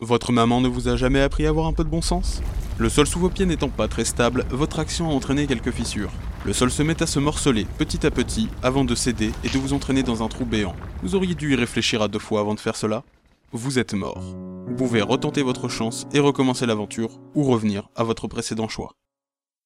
Votre maman ne vous a jamais appris à avoir un peu de bon sens? Le sol sous vos pieds n'étant pas très stable, votre action a entraîné quelques fissures. Le sol se met à se morceler petit à petit avant de céder et de vous entraîner dans un trou béant. Vous auriez dû y réfléchir à deux fois avant de faire cela. Vous êtes mort. Vous pouvez retenter votre chance et recommencer l'aventure, ou revenir à votre précédent choix.